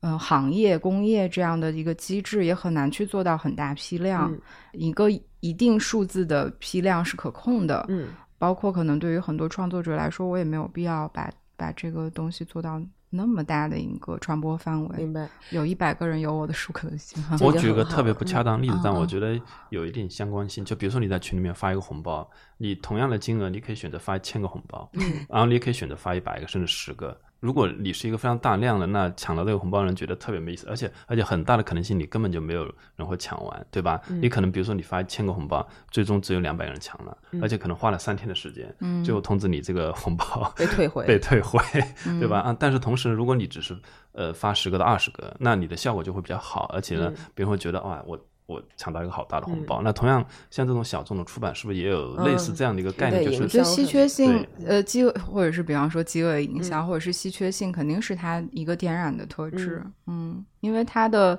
嗯、呃行业工业这样的一个机制，也很难去做到很大批量。嗯一个一定数字的批量是可控的。嗯包括可能对于很多创作者来说，我也没有必要把把这个东西做到那么大的一个传播范围。明白。有一百个人有我的书可能性。这我举个特别不恰当例子嗯，但我嗯觉得有一定相关性。就比如说你在群里面发一个红包，你同样的金额，你可以选择发一千个红包，然后你也可以选择发一百个甚至十个。如果你是一个非常大量的，那抢到这个红包的人觉得特别没意思，而且而且很大的可能性你根本就没有人会抢完，对吧？你可能比如说你发一千个红包，最终只有两百个人抢了，而且可能花了三天的时间，嗯。最后通知你这个红包被退回。被退回，对嗯吧？啊，但是同时，如果你只是呃发十个到二十个，那你的效果就会比较好，而且呢，嗯。别人会觉得哇，我我抢到一个好大的红包。那同样，像这种小众的出版，是不是也有类似嗯这样的一个概念？对就是我觉得稀缺性，呃，饥饿或者是比方说饥饿营销，嗯或者是稀缺性，肯定是它一个点染的特质。嗯，因为它的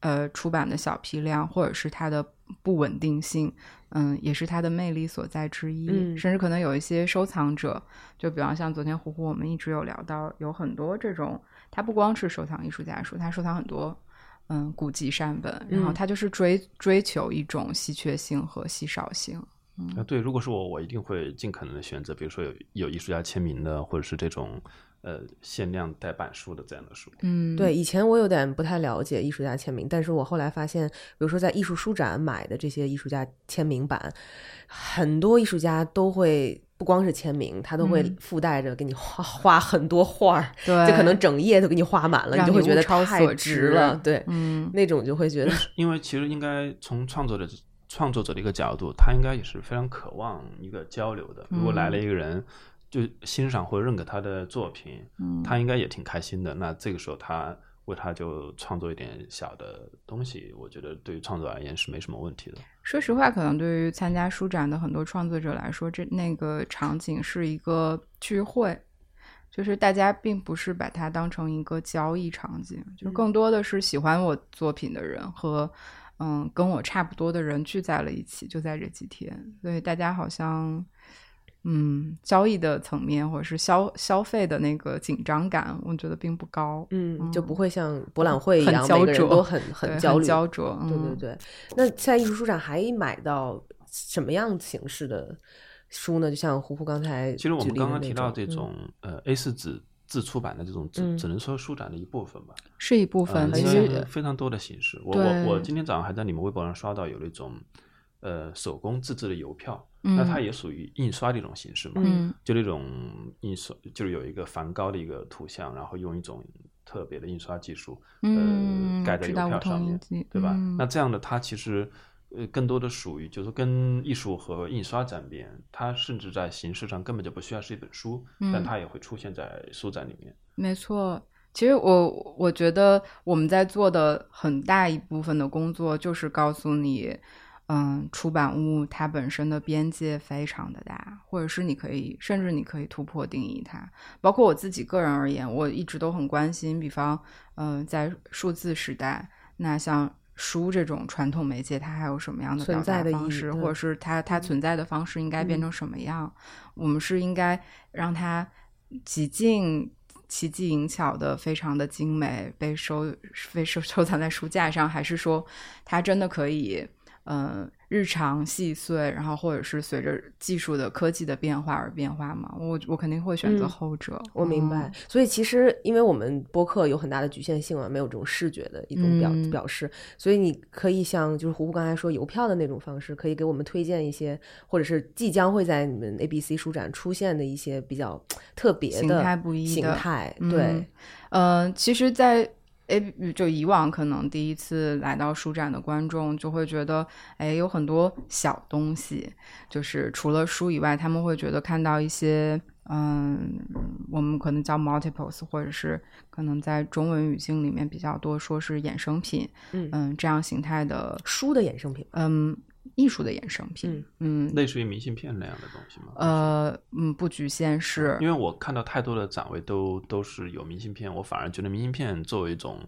呃出版的小批量，或者是它的不稳定性，嗯，也是它的魅力所在之一。嗯甚至可能有一些收藏者，就比方像昨天呼呼我们一直有聊到，有很多这种，他不光是收藏艺术家书，他收藏很多。嗯，古籍善本，然后嗯他就是追追求一种稀缺性和稀少性。啊，对，如果是我，我一定会尽可能的选择，比如说有有艺术家签名的，或者是这种呃限量带版书的这样的书。嗯，对，以前我有点不太了解艺术家签名，但是我后来发现，比如说在艺术书展买的这些艺术家签名版，很多艺术家都会不光是签名，他都会嗯附带着给你画画 很多画儿，对，就可能整页都给你画满了，你就会觉得超太所值值了，对，嗯那种就会觉得，因为其实应该从创作者创作者的一个角度，他应该也是非常渴望一个交流的。如果来了一个人，就欣赏或认可他的作品，嗯他应该也挺开心的。那这个时候他为他就创作一点小的东西，我觉得对于创作而言是没什么问题的。说实话，可能对于参加书展的很多创作者来说，这那个场景是一个聚会，就是大家并不是把它当成一个交易场景，就更多的是喜欢我作品的人和嗯跟我差不多的人聚在了一起，就在这几天，所以大家好像。嗯，交易的层面或者是消消费的那个紧张感，我觉得并不高。嗯，就不会像博览会一样，每个人都很很焦虑、焦灼。对对对。那现在艺术书展还买到什么样形式的书呢？就像胡胡刚才，其实我们刚刚提到这种呃 A 四纸自出版的这种，只只能说书展的一部分吧，是一部分，其实非常多的形式。我我我今天早上还在你们微博上刷到有那种呃手工自制的邮票。那它也属于印刷的一种形式嘛？嗯，就那种印刷，就是有一个梵高的一个图像，然后用一种特别的印刷技术，呃，盖在邮票上面，对吧？那这样的它其实呃更多的属于，就是跟艺术和印刷沾边，它甚至在形式上根本就不需要是一本书，但它也会出现在书展里面。没错，其实我我觉得我们在做的很大一部分的工作就是告诉你。嗯，出版物它本身的边界非常的大，或者是你可以，甚至你可以突破定义它。包括我自己个人而言，我一直都很关心，比方，嗯，在数字时代，那像书这种传统媒介，它还有什么样的表达方式，或者是它它存在的方式应该变成什么样？我们是应该让它极尽奇技淫巧的，非常的精美，被收被收收藏在书架上，还是说它真的可以？嗯，日常细碎，然后或者是随着技术的科技的变化而变化嘛？我我肯定会选择后者。我明白。所以其实，因为我们播客有很大的局限性啊，没有这种视觉的一种表表示，所以你可以像就是胡胡刚才说邮票的那种方式，可以给我们推荐一些，或者是即将会在你们 A B C 书展出现的一些比较特别的形态不一形态。对，嗯，其实，在。哎，就以往可能第一次来到书展的观众就会觉得，哎，有很多小东西，就是除了书以外，他们会觉得看到一些，嗯，我们可能叫 multiples，或者是可能在中文语境里面比较多说是衍生品，嗯，这样形态的书的衍生品，嗯。艺术的衍生品，嗯，类似于明信片那样的东西吗？呃，嗯，不局限是，因为我看到太多的展位都都是有明信片，我反而觉得明信片作为一种。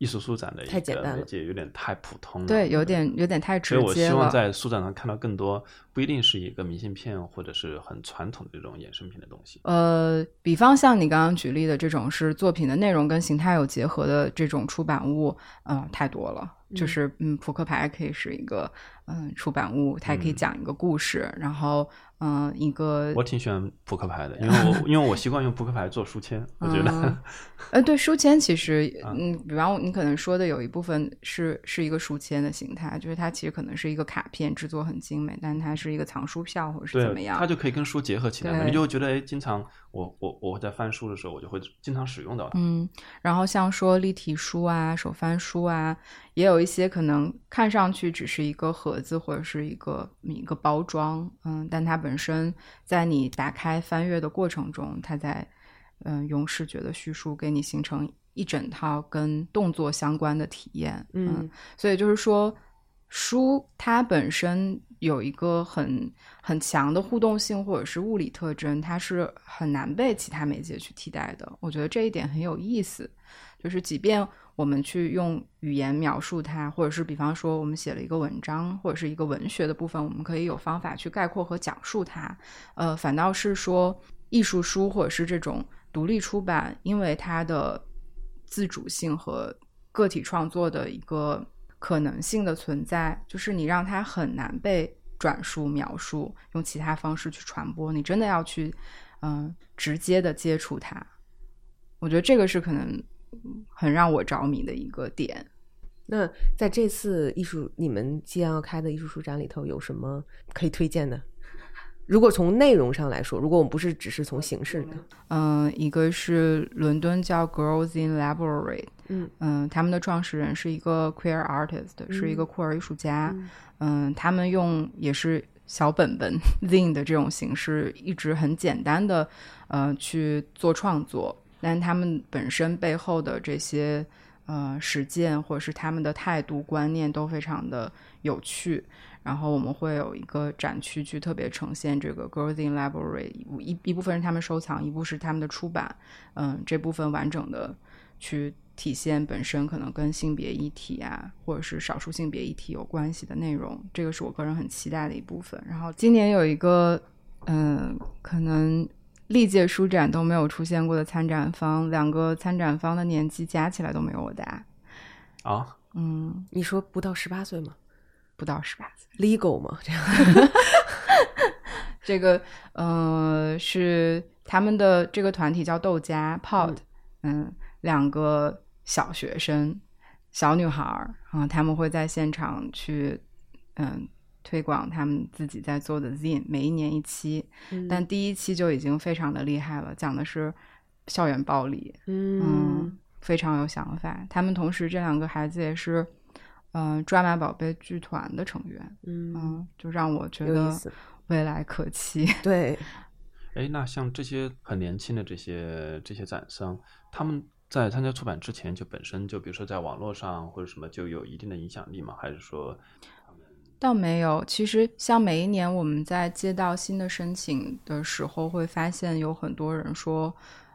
艺术书展的一个媒介有点太普通了，对，有点有点太直接了。所以我希望在书展上看到更多，不一定是一个明信片或者是很传统的这种衍生品的东西。呃，比方像你刚刚举例的这种是作品的内容跟形态有结合的这种出版物，嗯，太多了。就是嗯，扑克牌可以是一个嗯出版物，它也可以讲一个故事，然后。嗯，一个我挺喜欢扑克牌的，因为我 因为我习惯用扑克牌做书签，我觉得，呃，对书签其实，嗯，比方你可能说的有一部分是是一个书签的形态，就是它其实可能是一个卡片，制作很精美，但它是一个藏书票或者是怎么样，它就可以跟书结合起来，你就会觉得哎，经常我我我在翻书的时候，我就会经常使用到它。嗯，然后像说立体书啊、手翻书啊，也有一些可能看上去只是一个盒子或者是一个一个包装，嗯，但它本本身在你打开翻阅的过程中，它在嗯用视觉的叙述给你形成一整套跟动作相关的体验，嗯，所以就是说书它本身有一个很很强的互动性或者是物理特征，它是很难被其他媒介去替代的。我觉得这一点很有意思，就是即便。我们去用语言描述它，或者是比方说我们写了一个文章，或者是一个文学的部分，我们可以有方法去概括和讲述它。呃，反倒是说艺术书或者是这种独立出版，因为它的自主性和个体创作的一个可能性的存在，就是你让它很难被转述描述，用其他方式去传播。你真的要去嗯直接的接触它，我觉得这个是可能。很让我着迷的一个点。那在这次艺术你们即将要开的艺术书展里头，有什么可以推荐的？如果从内容上来说，如果我们不是只是从形式的，嗯，一个是伦敦叫 Girls in Library，嗯嗯，他们的创始人是一个 queer artist，是一个酷儿艺术家，嗯，他们用也是小本本 zine 的这种形式，一直很简单的呃去做创作。但他们本身背后的这些呃实践，或者是他们的态度观念都非常的有趣。然后我们会有一个展区去特别呈现这个 girling Library 一一部分是他们收藏，一部是他们的出版，嗯，这部分完整的去体现本身可能跟性别议题啊，或者是少数性别议题有关系的内容，这个是我个人很期待的一部分。然后今年有一个，嗯，可能。历届书展都没有出现过的参展方，两个参展方的年纪加起来都没有我大。啊，嗯，你说不到十八岁吗不到十八岁。？legal 吗？这样 这个，呃，是他们的这个团体叫豆家 Pod，嗯，两个小学生，小女孩儿啊，他们会在现场去，嗯。推广他们自己在做的 Zine，每一年一期，但第一期就已经非常的厉害了，讲的是校园暴力，嗯，非常有想法。他们同时这两个孩子也是，嗯、呃，抓马宝贝剧团的成员，嗯嗯，就让我觉得。未来可期。对，哎，那像这些很年轻的这些这些展商，他们在参加出版之前就本身就比如说在网络上或者什么就有一定的影响力吗？还是说倒没有，其实像每一年我们在接到新的申请的时候，会发现有很多人说，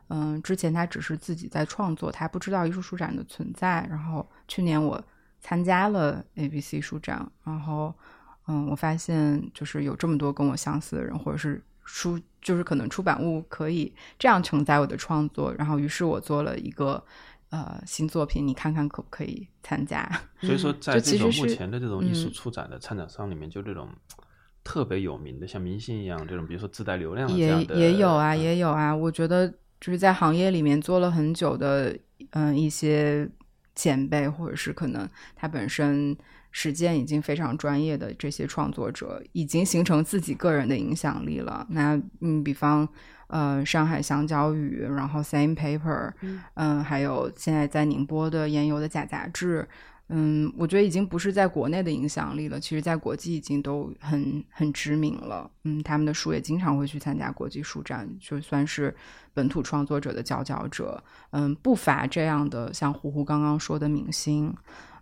嗯，之前他只是自己在创作，他不知道艺术书展的存在。然后去年我参加了 ABC 书展，然后嗯，我发现就是有这么多跟我相似的人，或者是书，就是可能出版物可以这样承载我的创作。然后于是我做了一个呃新作品，你看看可不可以参加？所以说在这种目前的这种艺术嗯出展的参展商里面，就这种特别有名的，像明星一样这种，比如说自带流量的这也，也有啊，嗯也有啊。我觉得就是在行业里面做了很久的，嗯，一些前辈，或者是可能他本身实践已经非常专业的这些创作者，已经形成自己个人的影响力了。那嗯，比方呃，上海香蕉雨，然后 Same Paper，嗯、还有现在在宁波的研游的假杂志。嗯，我觉得已经不是在国内的影响力了，其实在国际已经都很很知名了。嗯，他们的书也经常会去参加国际书展，就算是本土创作者的佼佼者。嗯，不乏这样的，像胡胡刚刚说的明星。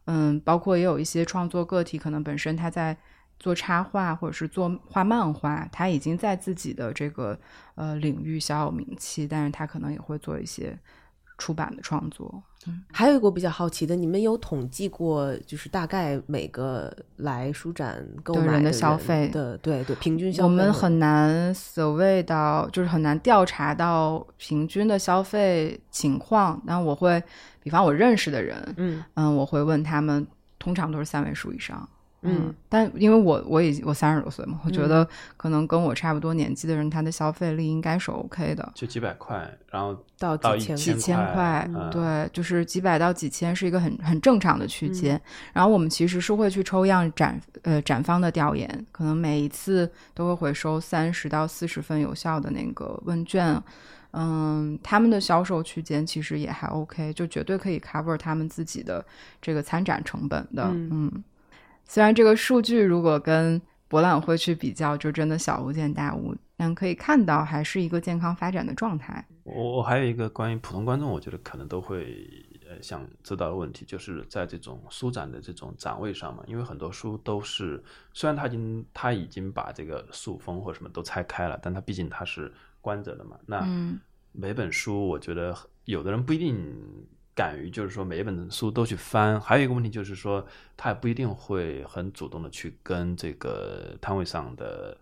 嗯，包括也有一些创作个体，可能本身他在做插画或者是做画漫画，他已经在自己的这个呃领域小有名气，但是他可能也会做一些出版的创作。还有一个我比较好奇的，你们有统计过，就是大概每个来书展购买的人的的消费的，对对，平均消费我们很难 survey 到，就是很难调查到平均的消费情况。那我会，比方我认识的人，嗯嗯，我会问他们，通常都是三位数以上。嗯，但因为我我已经我三十多岁嘛，我觉嗯得可能跟我差不多年纪的人，他的消费力应该是 OK 的。就几百块，然后到到几千几千块对，就是几百到几千是一个很很正常的区间。然后我们其实是会去抽样展呃展方的调研，可能每一次都会回收三十到四十份有效的那个问卷。嗯，他们的销售区间其实也还 OK，就绝对可以 cover 他们自己的这个参展成本的。嗯嗯，虽然这个数据如果跟博览会去比较，就真的小巫见大巫，但可以看到还是一个健康发展的状态。我我还有一个关于普通观众，我觉得可能都会呃想知道的问题，就是在这种书展的这种展位上嘛，因为很多书都是虽然他已经他已经把这个塑封或什么都拆开了，但它毕竟它是关着的嘛。那嗯每本书，我觉得有的人不一定敢于，就是说每一本书都去翻。还有一个问题就是说，他也不一定会很主动的去跟这个摊位上的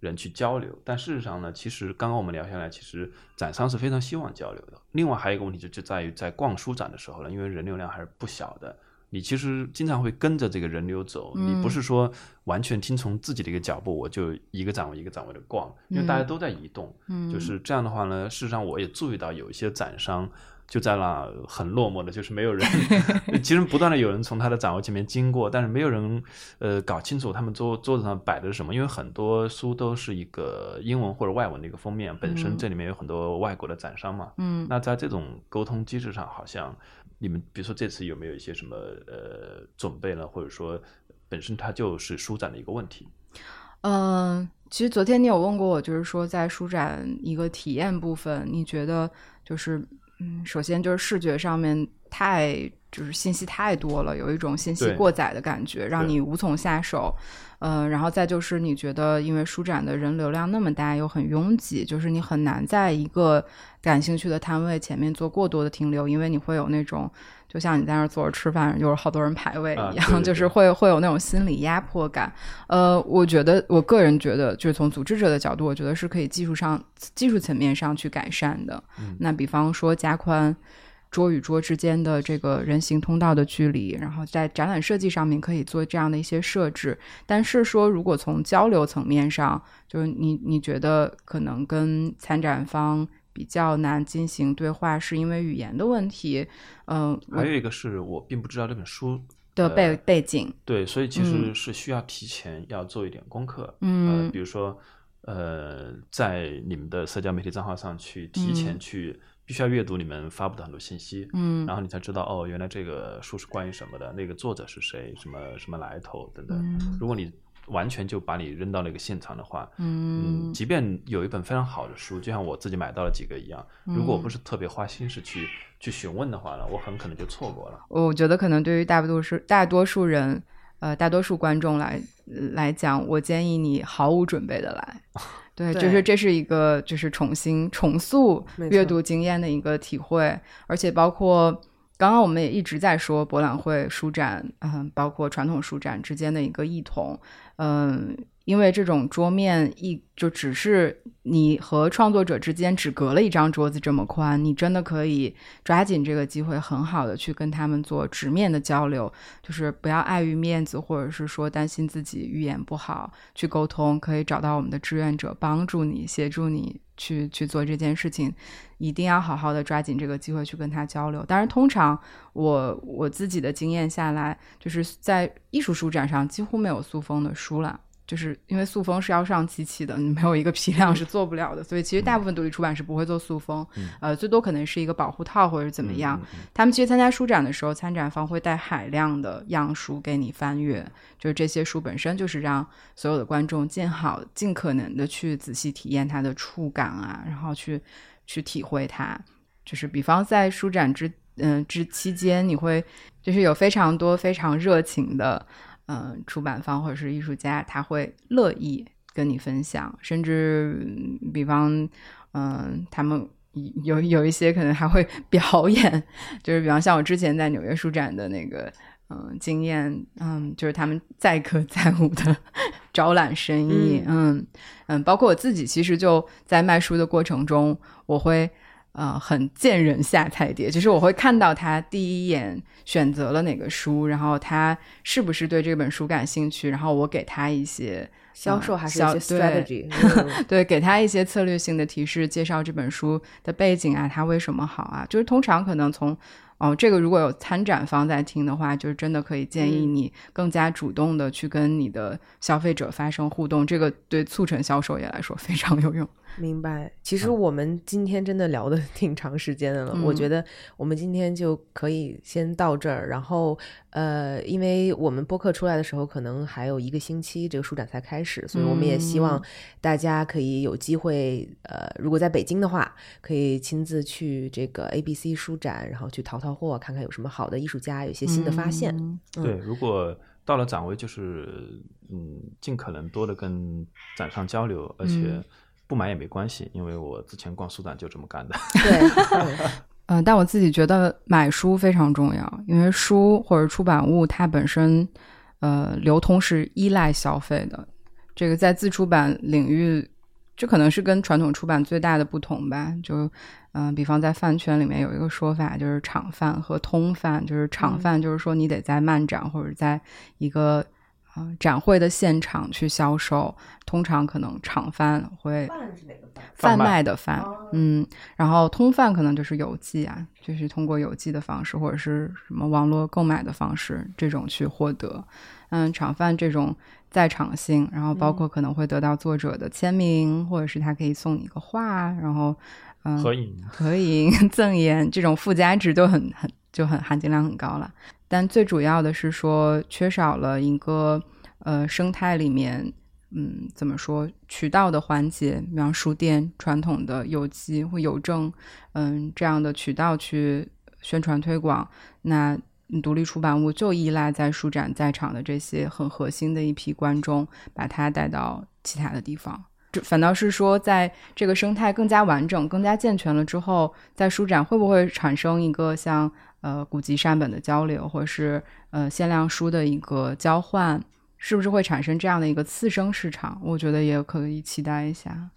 人去交流。但事实上呢，其实刚刚我们聊下来，其实展商是非常希望交流的。另外还有一个问题就就在于在逛书展的时候呢，因为人流量还是不小的。你其实经常会跟着这个人流走，嗯你不是说完全听从自己的一个脚步，我就一个展位一个展位的逛，因为大家都在移动。嗯，就是这样的话呢，事实上我也注意到有一些展商就在那很落寞的，就是没有人，其实不断的有人从他的展位前面经过，但是没有人呃搞清楚他们桌桌子上摆的是什么，因为很多书都是一个英文或者外文的一个封面，本身嗯这里面有很多外国的展商嘛，嗯那在这种沟通机制上，好像你们比如说这次有没有一些什么呃准备呢，或者说本身它就是书展的一个问题？嗯，其实昨天你有问过我，就是说在书展一个体验部分，你觉得就是嗯，首先就是视觉上面太就是信息太多了，有一种信息过载的感觉，让你无从下手。呃，然后再就是你觉得，因为书展的人流量那么大，又很拥挤，就是你很难在一个感兴趣的摊位前面做过多的停留，因为你会有那种，就像你在那儿坐着吃饭，就是好多人排位一样，啊对对 就是会会有那种心理压迫感。呃，我觉得我个人觉得，就是从组织者的角度，我觉得是可以技术上、技术层面上去改善的。嗯那比方说加宽桌与桌之间的这个人行通道的距离，然后在展览设计上面可以做这样的一些设置。但是说，如果从交流层面上，就是你你觉得可能跟参展方比较难进行对话，是因为语言的问题，嗯、还有一个是我并不知道这本书的背、呃背景，对，所以其嗯。实是需要提前要做一点功课，嗯。呃，比如说，呃，在你们的社交媒体账号上去提前嗯。去，必须要阅读你们发布的很多信息，嗯。然后你才知道哦，原来这个书是关于什么的，那个作者是谁，什么什么来头等等。嗯。如果你完全就把你扔到那个现场的话，嗯嗯，即便有一本非常好的书，就像我自己买到了几个一样，如果我不嗯是特别花心思去去询问的话呢，我很可能就错过了。我觉得可能对于大多数大多数人，呃，大多数观众来来讲，我建议你毫无准备的来。对，对就是这是一个就是重新重塑阅读经验的一个体会，而且包括刚刚我们也一直在说博览会、书展，嗯，包括传统书展之间的一个异同，嗯。因为这种桌面一就只是你和创作者之间只隔了一张桌子这么宽，你真的可以抓紧这个机会，很好的去跟他们做直面的交流，就是不要碍于面子，或者是说担心自己语言不好去沟通，可以找到我们的志愿者帮助你，协助你去去做这件事情，一定要好好的抓紧这个机会去跟他交流。当然，通常我我自己的经验下来，就是在艺术书展上几乎没有塑封的书了。就是因为塑封是要上机器的，你没有一个批量是做不了的，所以其实大部分独立出版是不会做塑封，呃，最多可能是一个保护套或者怎么样。他们其实参加书展的时候，参展方会带海量的样书给你翻阅，就是这些书本身就是让所有的观众尽好尽可能的去仔细体验它的触感啊，然后去去体会它。就是比方在书展之嗯、之期间，你会就是有非常多非常热情的嗯、出版方或者是艺术家，他会乐意跟你分享，甚至嗯比方嗯、他们有有一些可能还会 表演，就是比方像我之前在纽约书展的那个。嗯，经验，嗯，就是他们载歌载舞的招揽生意，嗯嗯，包括我自己，其实就在卖书的过程中，我会呃很见人下菜碟，就是我会看到他第一眼选择了哪个书，然后他是不是对这本书感兴趣，然后我给他一些销售还是一些 strategy，嗯对，给他一些策略性的提示，介绍这本书的背景啊，它为什么好啊？就是通常可能从哦，这个如果有参展方在听的话，就是真的可以建议嗯你更加主动的去跟你的消费者发生互动，这个对促成销售也来说非常有用。明白。其实我们今天真的聊的 挺长时间的了，我嗯觉得我们今天就可以先到这儿。然后，呃，因为我们播客出来的时候，可能还有一个星期这个书展才开始，所以我们也希望嗯大家可以有机会，呃，如果在北京的话，可以亲自去这个 ABC 书展，然后去淘淘货，看看有什么好的艺术家，有一些新的发现。嗯对，如果到了展位，就是嗯，尽可能多的跟展商交流，而且嗯不买也没关系，因为我之前逛书展就这么干的。对，嗯 嗯，但我自己觉得买书非常重要，因为书或者出版物它本身，呃，流通是依赖消费的。这个在自出版领域，这可能是跟传统出版最大的不同吧。就，嗯、比方在饭圈里面有一个说法，就是厂饭和通饭。就是厂饭，就是说你得在漫展或者在一个呃展会的现场去销售，通常可能厂贩会贩卖。的贩，嗯，然后通贩可能就是邮寄啊，就是通过邮寄的方式或者是什么网络购买的方式这种去获得，嗯，厂贩这种在场性，然后包括可能会得到作者的签名，或者是他可以送你一个画，然后嗯，合影合影、赠言这种附加值都很很就很含金量很高了。但最主要的是说，缺少了一个呃生态里面，嗯，怎么说渠道的环节，比方书店传统的邮寄或邮政，嗯，这样的渠道去宣传推广，那独立出版物就依赖在书展在场的这些很核心的一批观众，把它带到其他的地方。就反倒是说，在这个生态更加完整、更加健全了之后，在书展会不会产生一个像呃古籍善本的交流，或者是呃限量书的一个交换？是不是会产生这样的一个次生市场？我觉得也可以期待一下。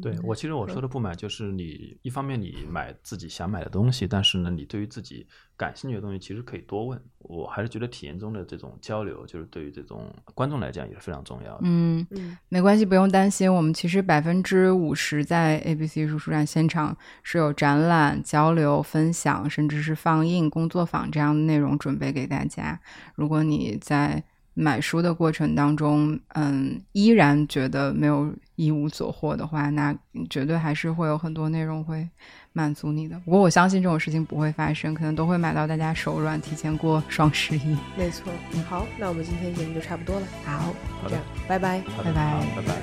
对我，其实我说的不买，就是你一方面你买自己想买的东西，但是呢，你对于自己感兴趣的东西，其实可以多问。我还是觉得体验中的这种交流，就是对于这种观众来讲也是非常重要的。嗯嗯，没关系，不用担心。我们其实百分之五十在 ABC 艺术书展现场是有展览、交流、分享，甚至是放映、工作坊这样的内容准备给大家。如果你在买书的过程当中，嗯，依然觉得没有一无所获的话，那绝对还是会有很多内容会满足你的。不过我相信这种事情不会发生，可能都会买到大家手软，提前过双十一。没错，好，那我们今天节目就差不多了。好，这样，拜拜，拜拜，拜拜。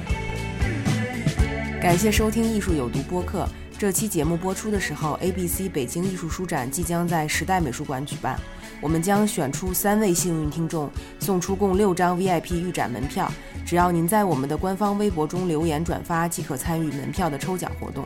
感谢收听《艺术有毒》播客。这期节目播出的时候，ABC 北京艺术书展即将在时代美术馆举办。我们将选出三位幸运听众，送出共六张 VIP 预展门票。只要您在我们的官方微博中留言转发，即可参与门票的抽奖活动。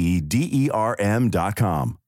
e d e r m dot com.